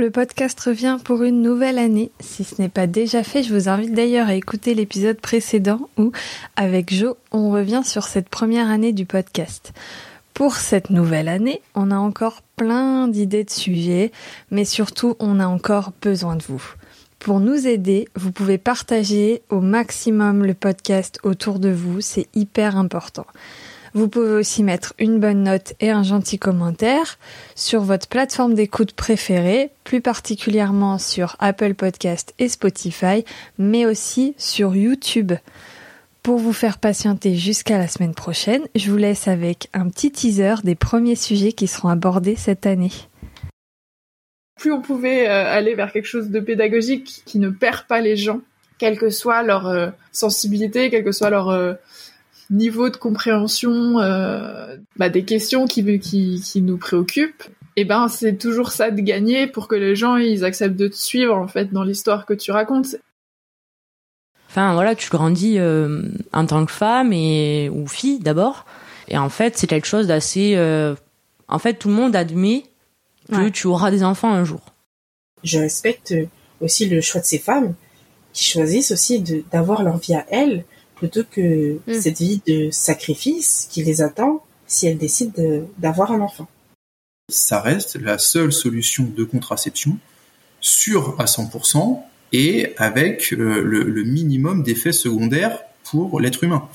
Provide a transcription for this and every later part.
Le podcast revient pour une nouvelle année. Si ce n'est pas déjà fait, je vous invite d'ailleurs à écouter l'épisode précédent où, avec Jo, on revient sur cette première année du podcast. Pour cette nouvelle année, on a encore plein d'idées de sujets, mais surtout, on a encore besoin de vous. Pour nous aider, vous pouvez partager au maximum le podcast autour de vous, c'est hyper important. Vous pouvez aussi mettre une bonne note et un gentil commentaire sur votre plateforme d'écoute préférée, plus particulièrement sur Apple Podcast et Spotify, mais aussi sur YouTube. Pour vous faire patienter jusqu'à la semaine prochaine, je vous laisse avec un petit teaser des premiers sujets qui seront abordés cette année. Plus on pouvait euh, aller vers quelque chose de pédagogique qui ne perd pas les gens, quelle que soit leur euh, sensibilité, quel que soit leur euh, niveau de compréhension euh, bah, des questions qui, qui, qui nous préoccupent, et eh ben c'est toujours ça de gagner pour que les gens ils acceptent de te suivre en fait dans l'histoire que tu racontes. Enfin voilà, tu grandis euh, en tant que femme et ou fille d'abord, et en fait c'est quelque chose d'assez. Euh, en fait tout le monde admet que tu auras des enfants un jour. Je respecte aussi le choix de ces femmes qui choisissent aussi d'avoir leur vie à elles plutôt que mm. cette vie de sacrifice qui les attend si elles décident d'avoir un enfant. Ça reste la seule solution de contraception sûre à 100% et avec euh, le, minimum d'effets secondaires pour l'être humain.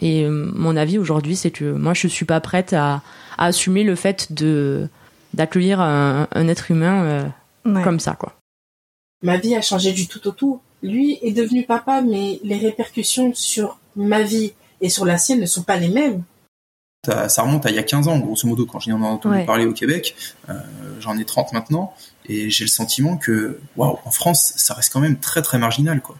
Et euh, mon avis aujourd'hui, c'est que moi, je suis pas prête à, assumer le fait de d'accueillir un, être humain euh, comme ça, quoi. Ma vie a changé du tout au tout lui est devenu papa, mais les répercussions sur ma vie et sur la sienne ne sont pas les mêmes. Ça, remonte à il y a 15 ans, grosso modo, quand j'en ai entendu parler au Québec. Euh, j'en ai 30 maintenant, et j'ai le sentiment que, waouh, en France, ça reste quand même très très marginal, quoi.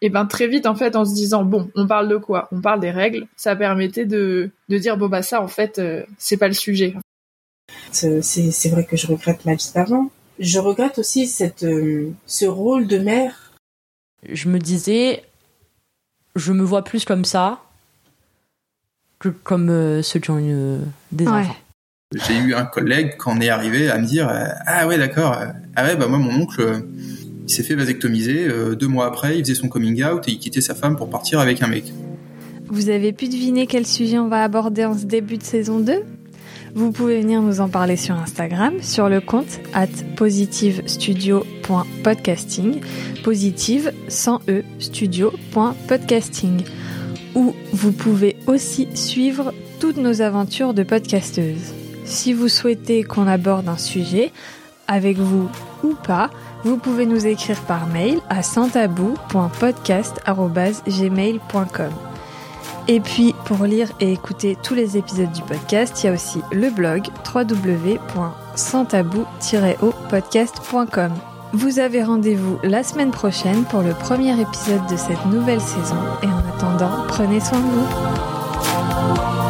Et ben très vite en fait en se disant bon on parle de quoi? On parle des règles ça permettait de, de dire bon bah ça en fait euh, c'est pas le sujet c'est vrai que je regrette ma vie d'avant je regrette aussi cette euh, ce rôle de mère je me disais, je me vois plus comme ça que comme euh, ceux qui ont eu des enfants. J'ai eu un collègue quand on est arrivé à me dire euh, ah ouais d'accord euh, ah ouais bah moi mon oncle il s'est fait vasectomiser deux mois après il faisait son coming out et il quittait sa femme pour partir avec un mec. Vous avez pu deviner quel sujet on va aborder en ce début de saison 2 vous pouvez venir nous en parler sur Instagram, sur le compte at positivestudio.podcasting, positive sans e studio.podcasting, où vous pouvez aussi suivre toutes nos aventures de podcasteuses. Si vous souhaitez qu'on aborde un sujet, avec vous ou pas, vous pouvez nous écrire par mail à santabou.podcast.gmail.com. Et puis, pour lire et écouter tous les épisodes du podcast, il y a aussi le blog www.santabou-podcast.com. Vous avez rendez-vous la semaine prochaine pour le premier épisode de cette nouvelle saison et en attendant, prenez soin de vous.